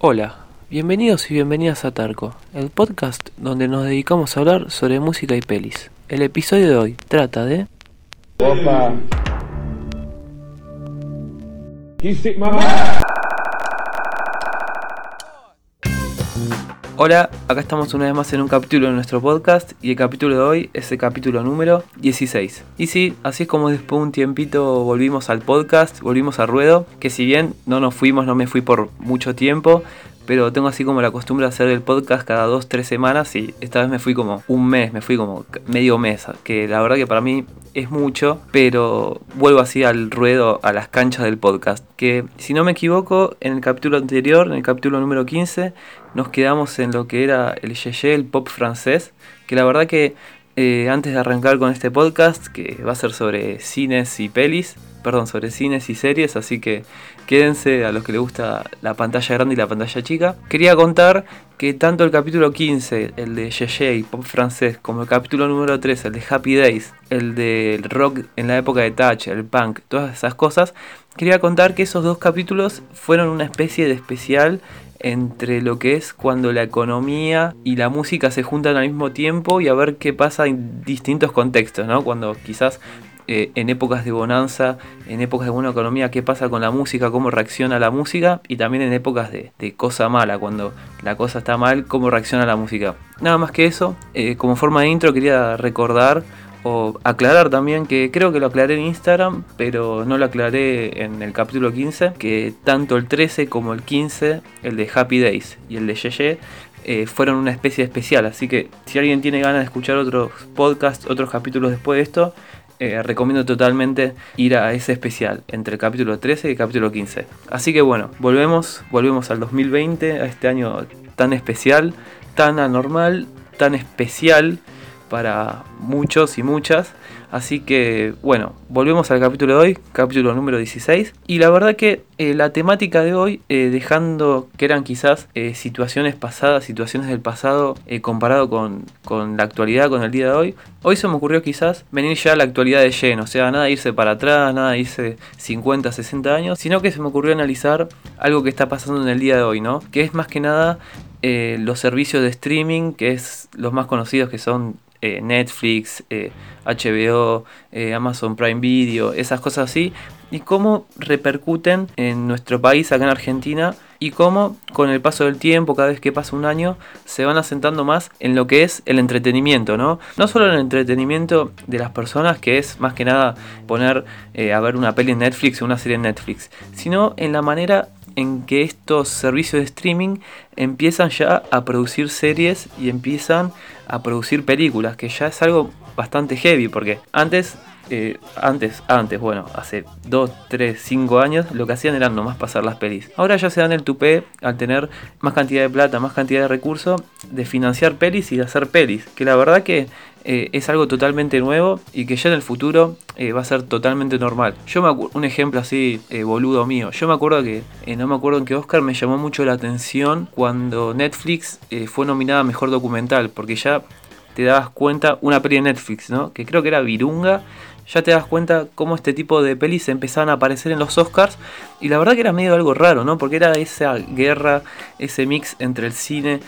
Hola, bienvenidos y bienvenidas a Tarco, el podcast donde nos dedicamos a hablar sobre música y pelis. El episodio de hoy trata de... Opa. Hola, acá estamos una vez más en un capítulo de nuestro podcast y el capítulo de hoy es el capítulo número 16. Y sí, así es como después de un tiempito volvimos al podcast, volvimos a ruedo, que si bien no nos fuimos, no me fui por mucho tiempo, pero tengo así como la costumbre de hacer el podcast cada dos, tres semanas y esta vez me fui como un mes, me fui como medio mes, que la verdad que para mí es mucho, pero vuelvo así al ruedo, a las canchas del podcast. Que si no me equivoco, en el capítulo anterior, en el capítulo número 15, nos quedamos en lo que era el yeye, el pop francés, que la verdad que eh, antes de arrancar con este podcast, que va a ser sobre cines y pelis, perdón, sobre cines y series, así que quédense a los que les gusta la pantalla grande y la pantalla chica. Quería contar que tanto el capítulo 15, el de y pop francés, como el capítulo número 3, el de Happy Days, el del rock en la época de Touch, el punk, todas esas cosas, quería contar que esos dos capítulos fueron una especie de especial entre lo que es cuando la economía y la música se juntan al mismo tiempo y a ver qué pasa en distintos contextos, ¿no? Cuando quizás eh, en épocas de bonanza, en épocas de buena economía, qué pasa con la música, cómo reacciona la música y también en épocas de, cosa mala, cuando la cosa está mal, cómo reacciona la música. Nada más que eso, eh, como forma de intro quería recordar o aclarar también que creo que lo aclaré en Instagram, pero no lo aclaré en el capítulo 15, que tanto el 13 como el 15, el de Happy Days y el de Yeye, eh, fueron una especie especial. Así que si alguien tiene ganas de escuchar otros podcasts, otros capítulos después de esto, eh, recomiendo totalmente ir a ese especial entre el capítulo 13 y el capítulo 15. Así que bueno, volvemos, volvemos al 2020, a este año tan especial, tan anormal, tan especial para muchos y muchas. Así que bueno, volvemos al capítulo de hoy, capítulo número 16. Y la verdad que eh, la temática de hoy, eh, dejando que eran quizás eh, situaciones pasadas, situaciones del pasado, comparado con, con, la actualidad, con el día de hoy, hoy se me ocurrió quizás venir ya a la actualidad de lleno. O sea, nada irse para atrás, nada irse 50, 60 años, sino que se me ocurrió analizar algo que está pasando en el día de hoy, ¿no? Que es más que nada los servicios de streaming, que es los más conocidos que son eh, Netflix, HBO, eh, eh, Amazon Prime Video, esas cosas así, y cómo repercuten en nuestro país, acá en Argentina, y cómo con el paso del tiempo, cada vez que pasa un año, se van asentando más en lo que es el entretenimiento, ¿no? No solo el entretenimiento de las personas, que es más que nada poner a ver una peli en Netflix o una serie en Netflix, sino en la manera en que estos servicios de streaming empiezan ya a producir series y empiezan a producir películas, que ya es algo bastante heavy, porque antes, eh, antes, antes, bueno, hace 2, 3, 5 años, lo que hacían era nomás pasar las pelis. Ahora ya se dan el tupé al tener más cantidad de plata, más cantidad de recursos, de financiar pelis y de hacer pelis, que la verdad que eh, es algo totalmente nuevo y que ya en el futuro eh, va a ser totalmente normal. Yo me un ejemplo así eh, boludo mío. Yo me acuerdo que no me acuerdo en qué Oscar me llamó mucho la atención cuando Netflix fue nominada a mejor documental, porque ya te dabas cuenta una peli de Netflix, ¿no? Que creo que era Virunga. Ya te das cuenta cómo este tipo de pelis empezaban a aparecer en los Oscars. Y la verdad que era medio algo raro, ¿no? Porque era esa guerra, ese mix entre el cine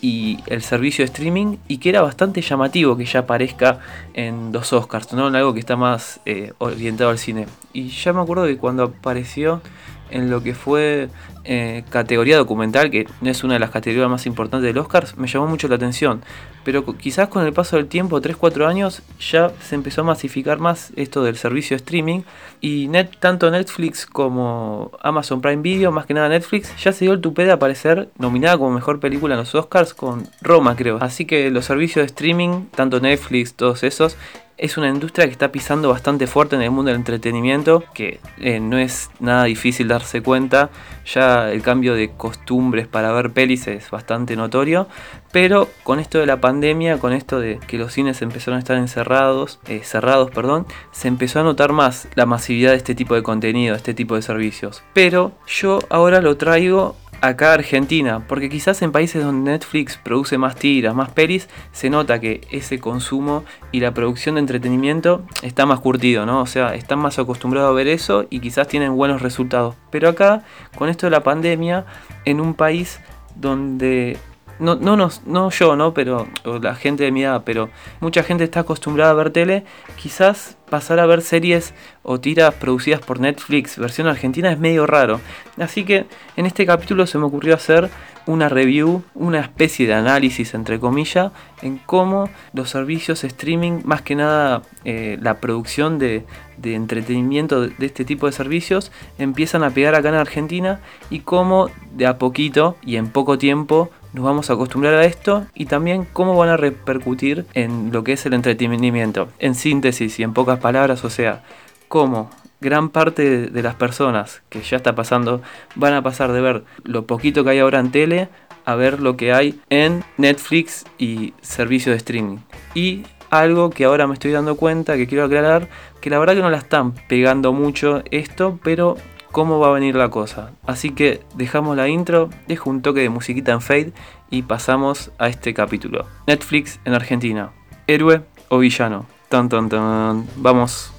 y el servicio de streaming y que era bastante llamativo que ya aparezca en dos Oscars, ¿no? En algo que está más eh, orientado al cine. Y ya me acuerdo que cuando apareció en lo que fue eh, categoría documental, que es una de las categorías más importantes del Oscar, me llamó mucho la atención. Pero quizás con el paso del tiempo, 3-4 años, ya se empezó a masificar más esto del servicio de streaming. Y net, tanto Netflix como Amazon Prime Video, más que nada Netflix, ya se dio el tupé de aparecer nominada como mejor película en los Oscars con Roma, creo. Así que los servicios de streaming, tanto Netflix, todos esos, es una industria que está pisando bastante fuerte en el mundo del entretenimiento, que eh, no es nada difícil darse cuenta, ya el cambio de costumbres para ver pelis es bastante notorio, pero con esto de la pandemia, con esto de que los cines empezaron a estar encerrados, eh, cerrados, perdón, se empezó a notar más la masividad de este tipo de contenido, de este tipo de servicios. Pero yo ahora lo traigo acá Argentina, porque quizás en países donde Netflix produce más tiras, más pelis, se nota que ese consumo y la producción de entretenimiento está más curtido, ¿no? O sea, están más acostumbrados a ver eso y quizás tienen buenos resultados. Pero acá, con esto de la pandemia, en un país donde no, no, no, yo, ¿no? Pero la gente de mi edad, pero mucha gente está acostumbrada a ver tele, quizás pasar a ver series o tiras producidas por Netflix, versión argentina, es medio raro. Así que en este capítulo se me ocurrió hacer una review, una especie de análisis, entre comillas, en cómo los servicios streaming, más que nada eh, la producción de, entretenimiento de, este tipo de servicios, empiezan a pegar acá en Argentina y cómo de a poquito y en poco tiempo nos vamos a acostumbrar a esto y también cómo van a repercutir en lo que es el entretenimiento. En síntesis y en pocas palabras, o sea, cómo gran parte de las personas que ya está pasando van a pasar de ver lo poquito que hay ahora en tele a ver lo que hay en Netflix y servicios de streaming. Y algo que ahora me estoy dando cuenta, que quiero aclarar, que la verdad que no la están pegando mucho esto, pero cómo va a venir la cosa. Así que dejamos la intro, dejo un toque de musiquita en fade y pasamos a este capítulo. Netflix en Argentina. ¿Héroe o villano? Tan tan tan. Vamos.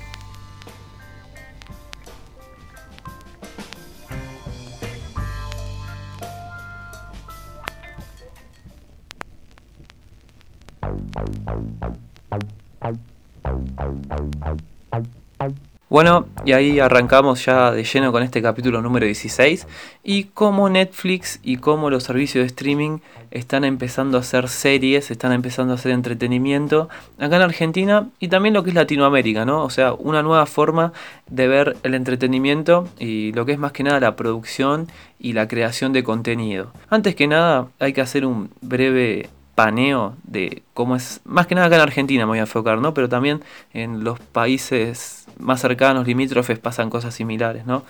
Bueno, y ahí arrancamos ya de lleno con este capítulo número 16 y cómo Netflix y cómo los servicios de streaming están empezando a hacer series, están empezando a hacer entretenimiento acá en Argentina y también lo que es Latinoamérica, ¿no? O sea, una nueva forma de ver el entretenimiento y lo que es más que nada la producción y la creación de contenido. Antes que nada hay que hacer un breve paneo de cómo es, más que nada acá en Argentina me voy a enfocar, ¿no? Pero también en los países más cercanos, limítrofes, pasan cosas similares, ¿no?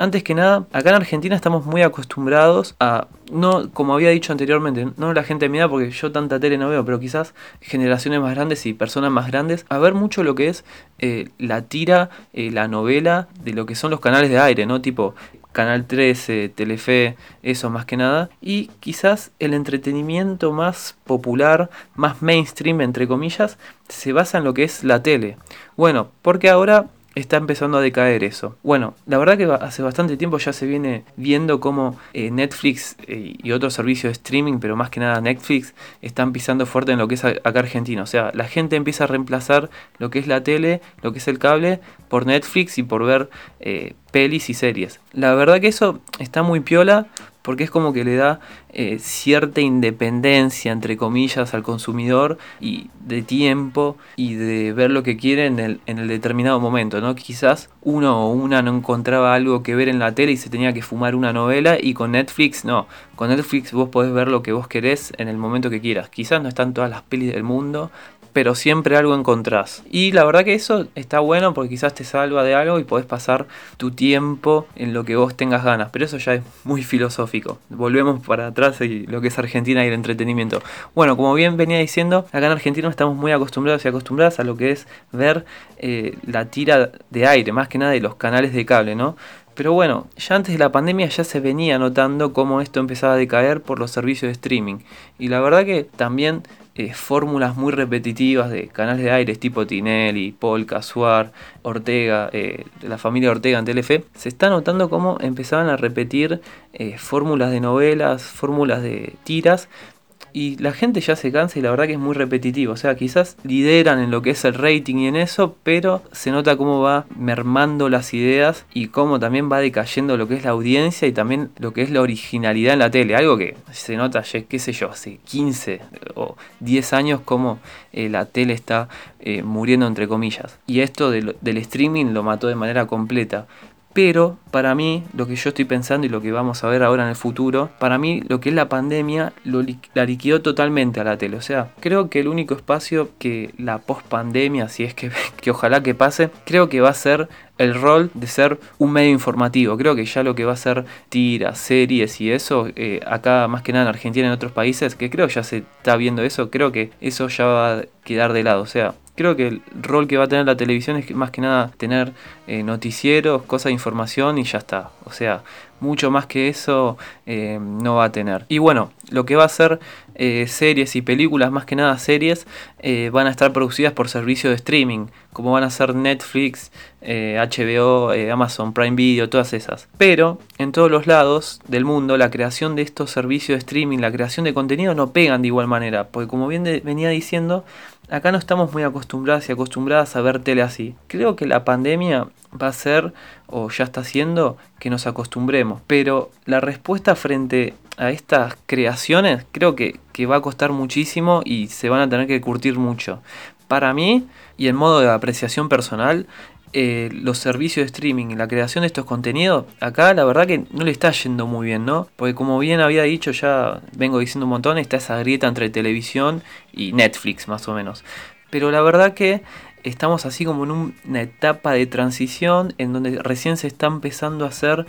Antes que nada, acá en Argentina estamos muy acostumbrados a, no, como había dicho anteriormente, no la gente de porque yo tanta tele no veo, pero quizás generaciones más grandes y personas más grandes, a ver mucho lo que es eh, la tira, eh, la novela de lo que son los canales de aire, ¿no? Tipo Canal 13, Telefe, eso más que nada. Y quizás el entretenimiento más popular, más mainstream, entre comillas, se basa en lo que es la tele. Bueno, porque ahora está empezando a decaer eso. Bueno, la verdad que hace bastante tiempo ya se viene viendo cómo eh, Netflix eh, y otros servicios de streaming, pero más que nada Netflix, están pisando fuerte en lo que es acá Argentina. O sea, la gente empieza a reemplazar lo que es la tele, lo que es el cable, por Netflix y por ver eh, pelis y series. La verdad que eso está muy piola porque es como que le da eh, cierta independencia, entre comillas, al consumidor y de tiempo y de ver lo que quiere en el, en el determinado momento, ¿no? Quizás uno o una no encontraba algo que ver en la tele y se tenía que fumar una novela y con Netflix no, con Netflix vos podés ver lo que vos querés en el momento que quieras. Quizás no están todas las pelis del mundo, pero siempre algo encontrás. Y la verdad que eso está bueno porque quizás te salva de algo y podés pasar tu tiempo en lo que vos tengas ganas, pero eso ya es muy filosófico. Volvemos para atrás y lo que es Argentina y el entretenimiento. Bueno, como bien venía diciendo, acá en Argentina estamos muy acostumbrados y acostumbradas a lo que es ver eh, la tira de aire, más que nada de los canales de cable, ¿no? Pero bueno, ya antes de la pandemia ya se venía notando cómo esto empezaba a decaer por los servicios de streaming. Y la verdad que también eh, fórmulas muy repetitivas de canales de aire tipo Tinelli, Polka, Suar, Ortega, eh, de la familia Ortega en Telefe, se está notando cómo empezaban a repetir eh, fórmulas de novelas, fórmulas de tiras, y la gente ya se cansa y la verdad que es muy repetitivo. O sea, quizás lideran en lo que es el rating y en eso, pero se nota cómo va mermando las ideas y cómo también va decayendo lo que es la audiencia y también lo que es la originalidad en la tele. Algo que se nota, qué sé yo, hace 15 o 10 años como eh, la tele está eh, muriendo entre comillas. Y esto del streaming lo mató de manera completa. Pero para mí, lo que yo estoy pensando y lo que vamos a ver ahora en el futuro, para mí lo que es la pandemia la liquidó totalmente a la tele. O sea, creo que el único espacio que la post-pandemia, si es que, que ojalá que pase, creo que va a ser el rol de ser un medio informativo. Creo que ya lo que va a ser tiras, series y eso, eh, acá más que nada en Argentina y en otros países, que creo que ya se está viendo eso, creo que eso ya va a quedar de lado. O sea, Creo que el rol que va a tener la televisión es más que nada tener eh, noticieros, cosas de información y ya está. O sea, mucho más que eso eh, no va a tener. Y bueno, lo que va a ser eh, series y películas, más que nada series, van a estar producidas por servicios de streaming, como van a ser Netflix, HBO, Amazon Prime Video, todas esas. Pero en todos los lados del mundo, la creación de estos servicios de streaming, la creación de contenido no pegan de igual manera, porque como bien venía diciendo, acá no estamos muy acostumbrados y acostumbradas a ver tele así. Creo que la pandemia va a ser, o ya está haciendo, que nos acostumbremos. Pero la respuesta frente a estas creaciones creo que, que va a costar muchísimo y se van a tener que curtir mucho. Para mí, y en modo de apreciación personal, eh, los servicios de streaming y la creación de estos contenidos, acá la verdad que no le está yendo muy bien, ¿no? Porque como bien había dicho, ya vengo diciendo un montón, está esa grieta entre televisión y Netflix más o menos. Pero la verdad que estamos así como en una etapa de transición en donde recién se está empezando a hacer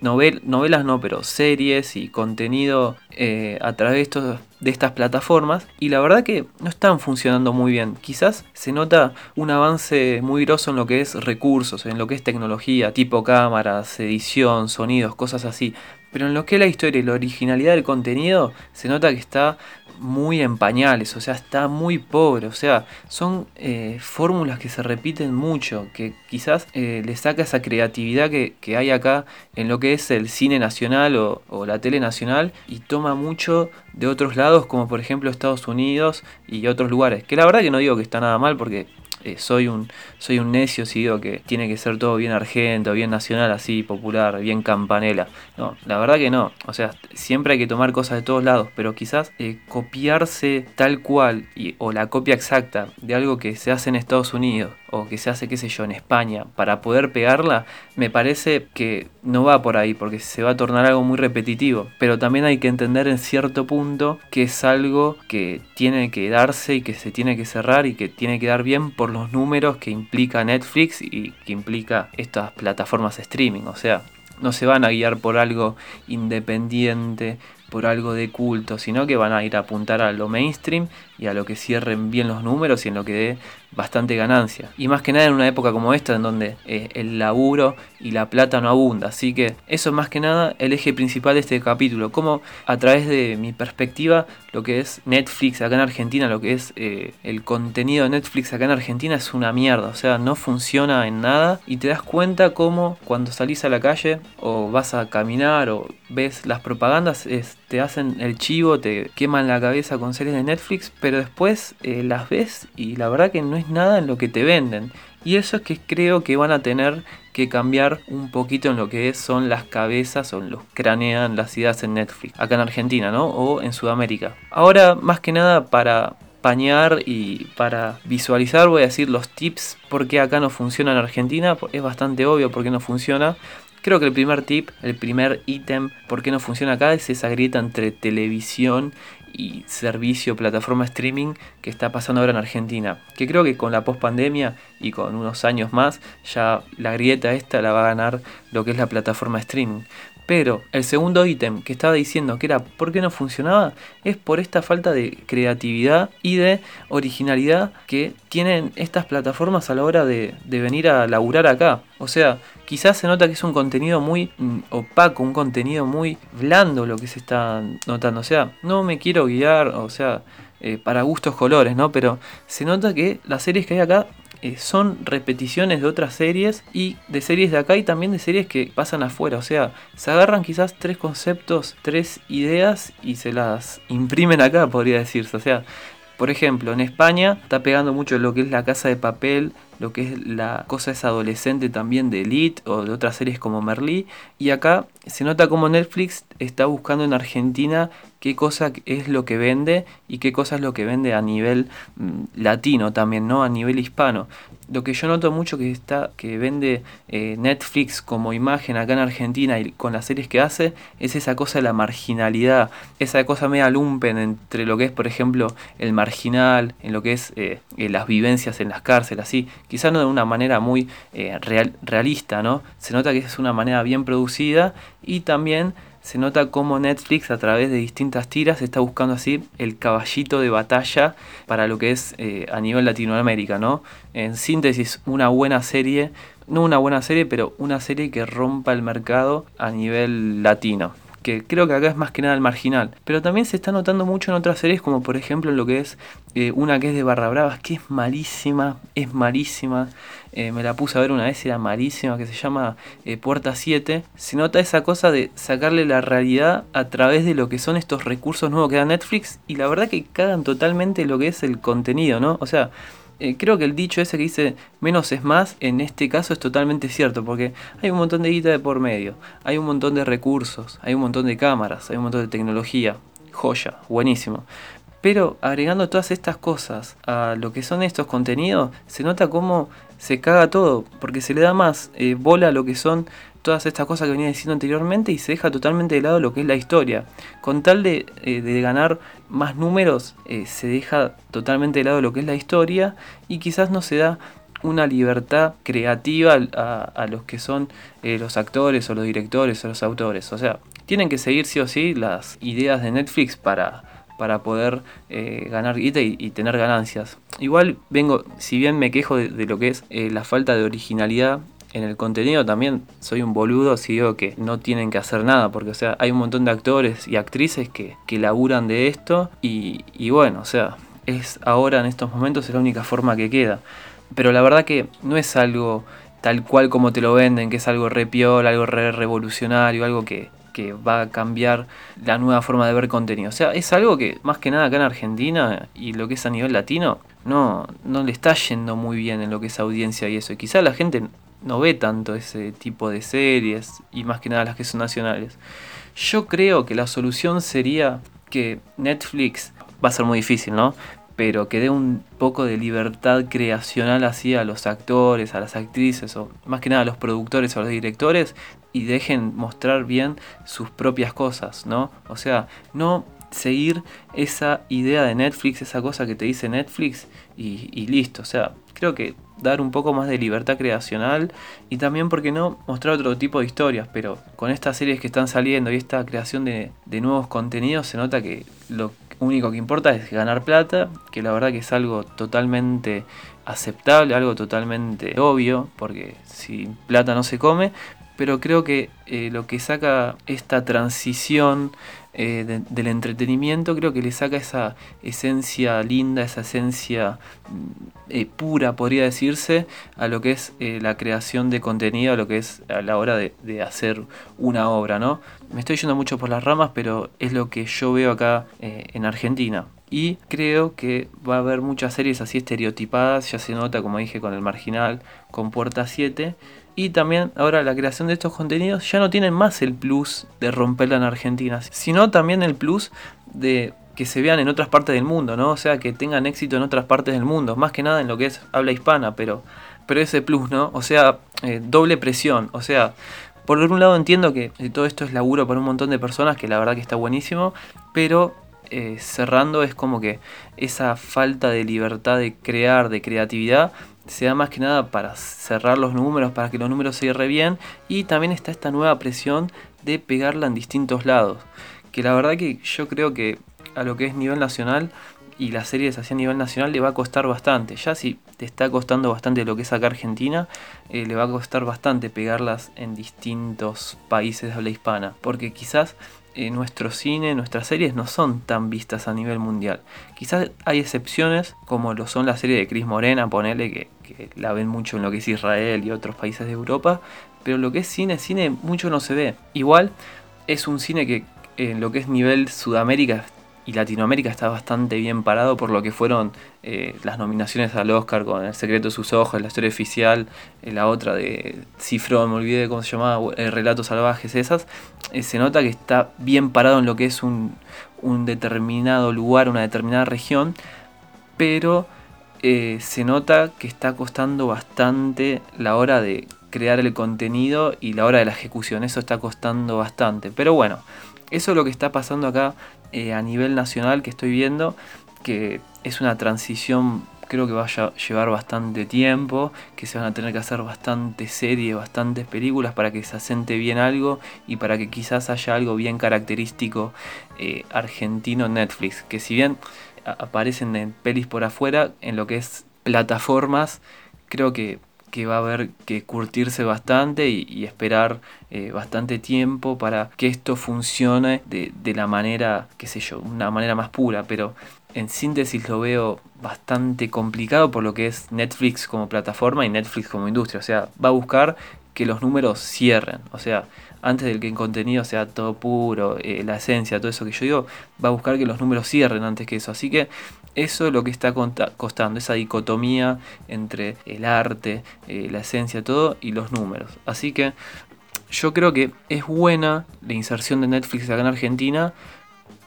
novelas, no, pero series y contenido eh, a través de, de estas plataformas y la verdad que no están funcionando muy bien. Quizás se nota un avance muy grosso en lo que es recursos, en lo que es tecnología, tipo cámaras, edición, sonidos, cosas así. Pero en lo que es la historia y la originalidad del contenido, se nota que está muy en pañales, o sea, está muy pobre, o sea, son eh, fórmulas que se repiten mucho, que quizás eh, le saca esa creatividad que, hay acá en lo que es el cine nacional o, o, la tele nacional y toma mucho de otros lados, como por ejemplo Estados Unidos y otros lugares, que la verdad que no digo que está nada mal porque eh, soy, un, soy un necio si digo que tiene que ser todo bien argento, bien nacional, así, popular, bien campanela. No, la verdad que no. O sea, siempre hay que tomar cosas de todos lados, pero quizás eh, copiarse tal cual o la copia exacta de algo que se hace en Estados Unidos o que se hace, qué sé yo, en España, para poder pegarla, me parece que no va por ahí, porque se va a tornar algo muy repetitivo. Pero también hay que entender en cierto punto que es algo que tiene que darse y que se tiene que cerrar y que tiene que dar bien por los números que implica Netflix y que implica estas plataformas streaming. O sea, no se van a guiar por algo independiente, por algo de culto, sino que van a ir a apuntar a lo mainstream y a lo que cierren bien los números y en lo que dé bastante ganancia. Y más que nada en una época como esta en donde eh, el laburo y la plata no abunda. Así que eso es más que nada el eje principal de este capítulo. Como a través de mi perspectiva lo que es Netflix acá en Argentina, lo que es eh, el contenido de Netflix acá en Argentina es una mierda. O sea, no funciona en nada y te das cuenta como cuando salís a la calle o vas a caminar o ves las propagandas, te hacen el chivo, te queman la cabeza con series de Netflix, pero después eh, las ves y la verdad que no es nada en lo que te venden. Y eso es que creo que van a tener que cambiar un poquito en lo que son las cabezas o los cranean las ideas en Netflix, acá en Argentina, ¿no? O en Sudamérica. Ahora, más que nada para pañar y para visualizar voy a decir los tips por qué acá no funciona en Argentina. Es bastante obvio por qué no funciona. Creo que el primer tip, el primer ítem, por qué no funciona acá es esa grieta entre televisión y servicio, plataforma streaming que está pasando ahora en Argentina. Que creo que con la post pandemia y con unos años más ya la grieta esta la va a ganar lo que es la plataforma streaming. Pero el segundo ítem que estaba diciendo que era por qué no funcionaba es por esta falta de creatividad y de originalidad que tienen estas plataformas a la hora de, venir a laburar acá. O sea, quizás se nota que es un contenido muy mm, opaco, un contenido muy blando lo que se está notando. O sea, no me quiero guiar, o sea, eh, para gustos colores, ¿no? Pero se nota que las series que hay acá eh, son repeticiones de otras series y de series de acá y también de series que pasan afuera. O sea, se agarran quizás tres conceptos, tres ideas y se las imprimen acá, podría decirse. O sea, por ejemplo, en España está pegando mucho lo que es la casa de papel, lo que es la cosa es adolescente también de Elite o de otras series como Merlí. Y acá se nota como Netflix está buscando en Argentina qué cosa es lo que vende y qué cosa es lo que vende a nivel mm, latino también, ¿no? A nivel hispano. Lo que yo noto mucho que está que vende eh, Netflix como imagen acá en Argentina y con las series que hace es esa cosa de la marginalidad, esa cosa media lumpen entre lo que es, por ejemplo, el marginal, en lo que es eh, eh, las vivencias en las cárceles, así. Quizás no de una manera muy eh, real, realista, ¿no? Se nota que es una manera bien producida y también se nota cómo Netflix a través de distintas tiras está buscando así el caballito de batalla para lo que es eh, a nivel Latinoamérica, ¿no? En síntesis, una buena serie, no una buena serie, pero una serie que rompa el mercado a nivel latino que creo que acá es más que nada el marginal. Pero también se está notando mucho en otras series, como por ejemplo lo que es eh, una que es de Barra Bravas, que es malísima, es malísima. Eh, me la puse a ver una vez, era malísima, que se llama eh, Puerta 7. Se nota esa cosa de sacarle la realidad a través de lo que son estos recursos nuevos que da Netflix. Y la verdad que cagan totalmente lo que es el contenido, ¿no? O sea, eh, creo que el dicho ese que dice menos es más, en este caso es totalmente cierto, porque hay un montón de guita de por medio, hay un montón de recursos, hay un montón de cámaras, hay un montón de tecnología, joya, buenísimo. Pero agregando todas estas cosas a lo que son estos contenidos, se nota cómo se caga todo, porque se le da más eh, bola a lo que son todas estas cosas que venía diciendo anteriormente y se deja totalmente de lado lo que es la historia. Con tal de, eh, ganar más números, eh, se deja totalmente de lado lo que es la historia y quizás no se da una libertad creativa a, los que son eh, los actores o los directores o los autores. O sea, tienen que seguir sí o sí las ideas de Netflix para, para poder ganar guita y, tener ganancias. Igual vengo, si bien me quejo de, de lo que es la falta de originalidad en el contenido también soy un boludo si digo que no tienen que hacer nada, porque o sea, hay un montón de actores y actrices que, que laburan de esto y, y bueno, o sea, es ahora en estos momentos es la única forma que queda. Pero la verdad que no es algo tal cual como te lo venden, que es algo re piola, algo re revolucionario, algo que, que va a cambiar la nueva forma de ver contenido. O sea, es algo que más que nada acá en Argentina y lo que es a nivel latino, no, no le está yendo muy bien en lo que es audiencia y eso. Y quizá la gente no ve tanto ese tipo de series y más que nada las que son nacionales. Yo creo que la solución sería que Netflix, va a ser muy difícil, ¿no? Pero que dé un poco de libertad creacional así a los actores, a las actrices, o más que nada a los productores o a los directores, y dejen mostrar bien sus propias cosas, ¿no? O sea, no seguir esa idea de Netflix, esa cosa que te dice Netflix, y, y listo. O sea, creo que dar un poco más de libertad creacional y también, ¿por qué no?, mostrar otro tipo de historias, pero con estas series que están saliendo y esta creación de, nuevos contenidos se nota que lo único que importa es ganar plata, que la verdad que es algo totalmente aceptable, algo totalmente obvio, porque sin plata no se come, pero creo que eh, lo que saca esta transición eh, del entretenimiento, creo que le saca esa esencia linda, esa esencia mm, eh, pura, podría decirse, a lo que es la creación de contenido, a lo que es a la hora de, de, hacer una obra, ¿no? Me estoy yendo mucho por las ramas, pero es lo que yo veo acá en Argentina. Y creo que va a haber muchas series así estereotipadas, ya se nota, como dije, con el marginal, con Puerta 7 y también ahora la creación de estos contenidos ya no tienen más el plus de romperla en Argentina, sino también el plus de que se vean en otras partes del mundo, ¿no? O sea, que tengan éxito en otras partes del mundo, más que nada en lo que es habla hispana, pero, pero ese plus, ¿no? O sea, eh, doble presión, o sea, por un lado entiendo que eh, todo esto es laburo para un montón de personas, que la verdad que está buenísimo, pero eh, cerrando es como que esa falta de libertad de crear, de creatividad, se da más que nada para cerrar los números, para que los números se cierren bien. Y también está esta nueva presión de pegarla en distintos lados. Que la verdad que yo creo que a lo que es nivel nacional y las series así a nivel nacional le va a costar bastante. Ya si te está costando bastante lo que es acá Argentina, eh, le va a costar bastante pegarlas en distintos países de habla hispana. Porque quizás eh, nuestro cine, nuestras series no son tan vistas a nivel mundial. Quizás hay excepciones, como lo son la serie de Cris Morena, ponele que, la ven mucho en lo que es Israel y otros países de Europa, pero lo que es cine, cine mucho no se ve. Igual es un cine que en lo que es nivel Sudamérica y Latinoamérica está bastante bien parado por lo que fueron eh, las nominaciones al Oscar con El secreto de sus ojos, La historia oficial, eh, la otra de Cifrón, me olvidé cómo se llamaba, eh, Relatos salvajes, esas, se nota que está bien parado en lo que es un, un determinado lugar, una determinada región, pero se nota que está costando bastante la hora de crear el contenido y la hora de la ejecución, eso está costando bastante, pero bueno. Eso es lo que está pasando acá eh, a nivel nacional que estoy viendo, que es una transición creo que va a llevar bastante tiempo, que se van a tener que hacer bastantes series, bastantes películas para que se asente bien algo y para que quizás haya algo bien característico eh, argentino en Netflix, que si bien aparecen en pelis por afuera, en lo que es plataformas, creo que que va a haber que curtirse bastante y, esperar eh, bastante tiempo para que esto funcione de, de, la manera, qué sé yo, una manera más pura, pero en síntesis lo veo bastante complicado por lo que es Netflix como plataforma y Netflix como industria, o sea, va a buscar que los números cierren, o sea, antes de que el contenido sea todo puro, eh, la esencia, todo eso que yo digo, va a buscar que los números cierren antes que eso. Así que eso es lo que está costando, esa dicotomía entre el arte, eh, la esencia, todo y los números. Así que yo creo que es buena la inserción de Netflix acá en Argentina,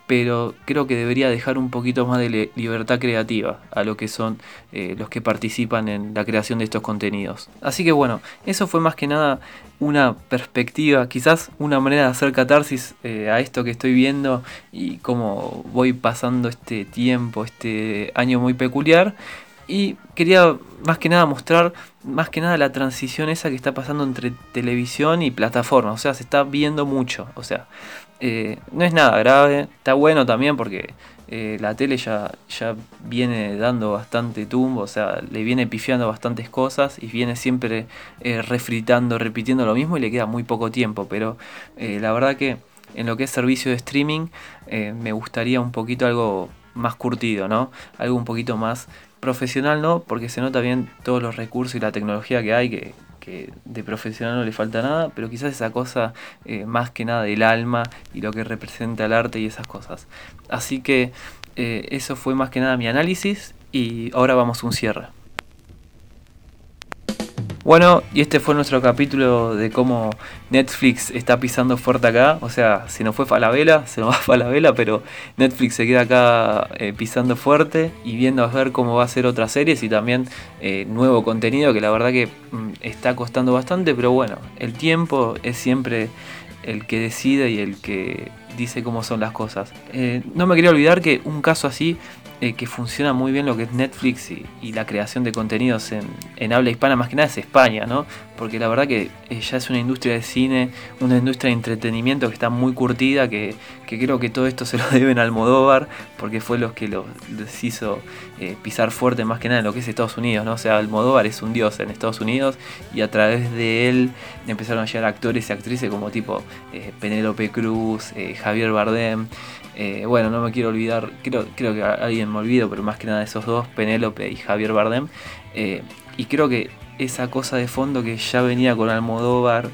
pero creo que debería dejar un poquito más de libertad creativa a lo que son eh, los que participan en la creación de estos contenidos. Así que bueno, eso fue más que nada una perspectiva, quizás una manera de hacer catarsis eh, a esto que estoy viendo y cómo voy pasando este tiempo, este año muy peculiar. Y quería más que nada mostrar más que nada la transición esa que está pasando entre televisión y plataforma. O sea, se está viendo mucho. O sea, eh, no es nada grave. Está bueno también porque eh, la tele ya, ya viene dando bastante tumbo. O sea, le viene pifiando bastantes cosas y viene siempre eh, refritando, repitiendo lo mismo y le queda muy poco tiempo. Pero la verdad que en lo que es servicio de streaming me gustaría un poquito algo más curtido, ¿no? Algo un poquito más profesional no, porque se nota bien todos los recursos y la tecnología que hay, que, de profesional no le falta nada, pero quizás esa cosa eh, más que nada del alma y lo que representa el arte y esas cosas. Así que eh, eso fue más que nada mi análisis y ahora vamos a un cierre. Bueno, y este fue nuestro capítulo de cómo Netflix está pisando fuerte acá. O sea, si no fue Falabella, se nos va Falabella, pero Netflix se queda acá eh, pisando fuerte y viendo a ver cómo va a ser otras series y también eh, nuevo contenido que la verdad que mm, está costando bastante, pero bueno, el tiempo es siempre el que decide y el que dice cómo son las cosas. Eh, no me quería olvidar que un caso así eh, que funciona muy bien lo que es Netflix y, la creación de contenidos en, habla hispana, más que nada es España, ¿no? Porque la verdad que eh, ya es una industria de cine, una industria de entretenimiento que está muy curtida, que, creo que todo esto se lo deben al Almodóvar, porque fue los que los, hizo eh, pisar fuerte más que nada en lo que es Estados Unidos, ¿no? O sea, Almodóvar es un dios en Estados Unidos y a través de él empezaron a llegar actores y actrices como tipo Penélope Cruz, Javier Bardem, eh, bueno, no me quiero olvidar, creo, que alguien me olvido, pero más que nada esos dos, Penélope y Javier Bardem. Eh, y creo que esa cosa de fondo que ya venía con Almodóvar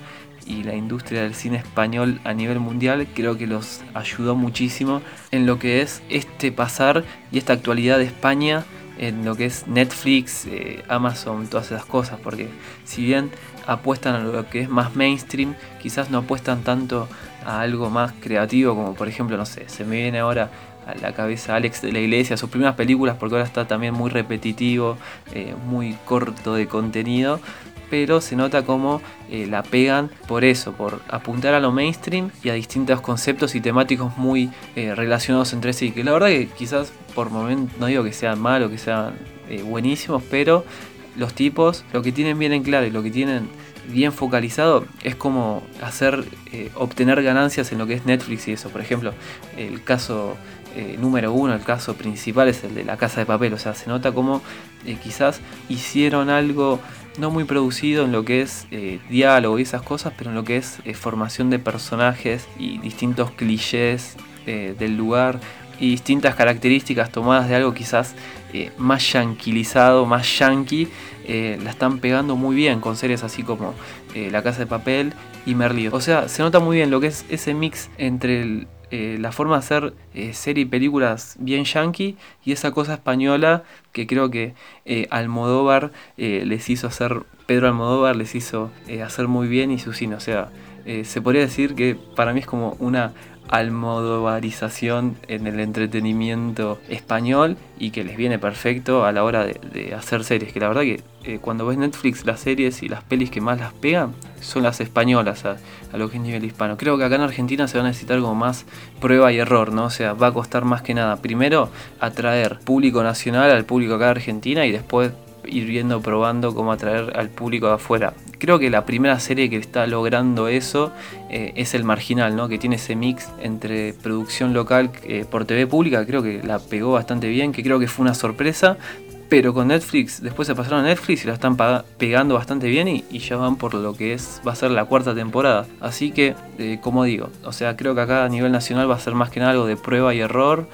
y la industria del cine español a nivel mundial, creo que los ayudó muchísimo en lo que es este pasar y esta actualidad de España en lo que es Netflix, eh, Amazon, todas esas cosas, porque si bien apuestan a lo que es más mainstream, quizás no apuestan tanto a algo más creativo, como por ejemplo, no sé, se me viene ahora a la cabeza Alex de la Iglesia, sus primeras películas, porque ahora está también muy repetitivo, eh, muy corto de contenido, pero se nota como eh, la pegan por eso, por apuntar a lo mainstream y a distintos conceptos y temáticos muy relacionados entre sí, que la verdad que quizás por momentos, no digo que sean malos, que sean buenísimos, pero los tipos lo que tienen bien en claro y lo que tienen bien focalizado es como hacer, eh, obtener ganancias en lo que es Netflix y eso. Por ejemplo, el caso eh, número uno, el caso principal es el de la casa de papel. O sea, se nota como eh, quizás hicieron algo no muy producido en lo que es diálogo y esas cosas, pero en lo que es formación de personajes y distintos clichés del lugar y distintas características tomadas de algo quizás más yanquilizado, más yankee eh, la están pegando muy bien con series así como eh, La Casa de Papel y Merlí. O sea, se nota muy bien lo que es ese mix entre eh, la forma de hacer series y películas bien yankee y esa cosa española que creo que Almodóvar les hizo hacer, Pedro Almodóvar les hizo hacer muy bien y su cine. O sea, se podría decir que para mí es como una almodovarización en el entretenimiento español y que les viene perfecto a la hora de, hacer series. Que la verdad que eh, cuando ves Netflix, las series y las pelis que más las pegan son las españolas a, lo que es nivel hispano. Creo que acá en Argentina se va a necesitar como más prueba y error, ¿no? O sea, va a costar más que nada, primero, atraer público nacional al público acá de Argentina y después ir viendo, probando cómo atraer al público de afuera. Creo que la primera serie que está logrando eso eh, es El Marginal, ¿no? que tiene ese mix entre producción local eh, por TV pública, creo que la pegó bastante bien, que creo que fue una sorpresa, pero con Netflix, después se pasaron a Netflix y la están pegando bastante bien y, ya van por lo que es va a ser la cuarta temporada. Así que, eh, como digo, o sea, creo que acá a nivel nacional va a ser más que nada algo de prueba y error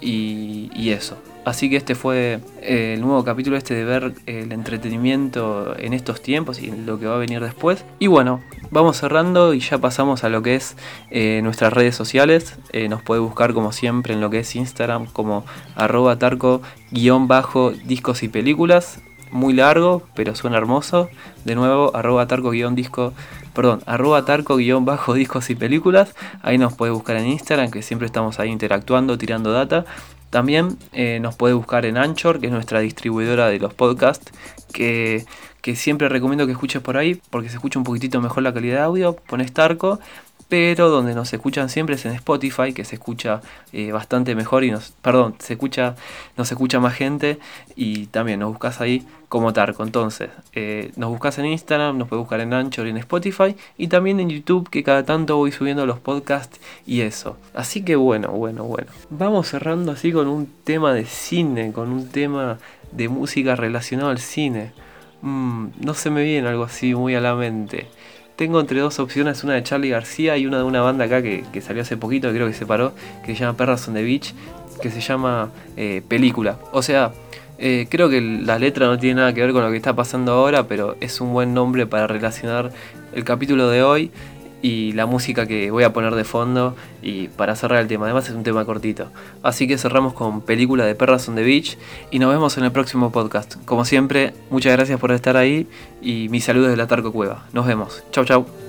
y eso. Así que este fue eh, el nuevo capítulo este de ver el entretenimiento en estos tiempos y lo que va a venir después. Y bueno, vamos cerrando y ya pasamos a lo que es eh, nuestras redes sociales. Eh, nos puede buscar como siempre en lo que es Instagram como arroba tarco guion bajo discos y películas. Muy largo, pero suena hermoso. De nuevo, arroba tarco guion disco perdón, arroba tarco guion bajo discos y películas. Ahí nos puede buscar en Instagram, que siempre estamos ahí interactuando, tirando data. También eh, nos puede buscar en Anchor, que es nuestra distribuidora de los podcasts, que, siempre recomiendo que escuches por ahí, porque se escucha un poquitito mejor la calidad de audio. Pones Tarco pero donde nos escuchan siempre es en Spotify, que se escucha eh, bastante mejor y nos, perdón, se escucha, nos escucha más gente y también nos buscas ahí como Tarco. Entonces, eh, nos buscas en Instagram, nos puedes buscar en Anchor y en Spotify y también en YouTube, que cada tanto voy subiendo los podcasts y eso. Así que bueno, bueno, bueno. Vamos cerrando así con un tema de cine, con un tema de música relacionado al cine. Mm, no se me viene algo así muy a la mente. Tengo entre dos opciones, una de Charlie García y una de una banda acá que, salió hace poquito, creo que se paró, que se llama Perras on the Beach, que se llama eh, Película. O sea, eh, creo que la letra no tiene nada que ver con lo que está pasando ahora, pero es un buen nombre para relacionar el capítulo de hoy y la música que voy a poner de fondo y para cerrar el tema. Además es un tema cortito. Así que cerramos con película de Perras on the Beach y nos vemos en el próximo podcast. Como siempre, muchas gracias por estar ahí y mis saludos de la Tarco Cueva. Nos vemos. Chau chau.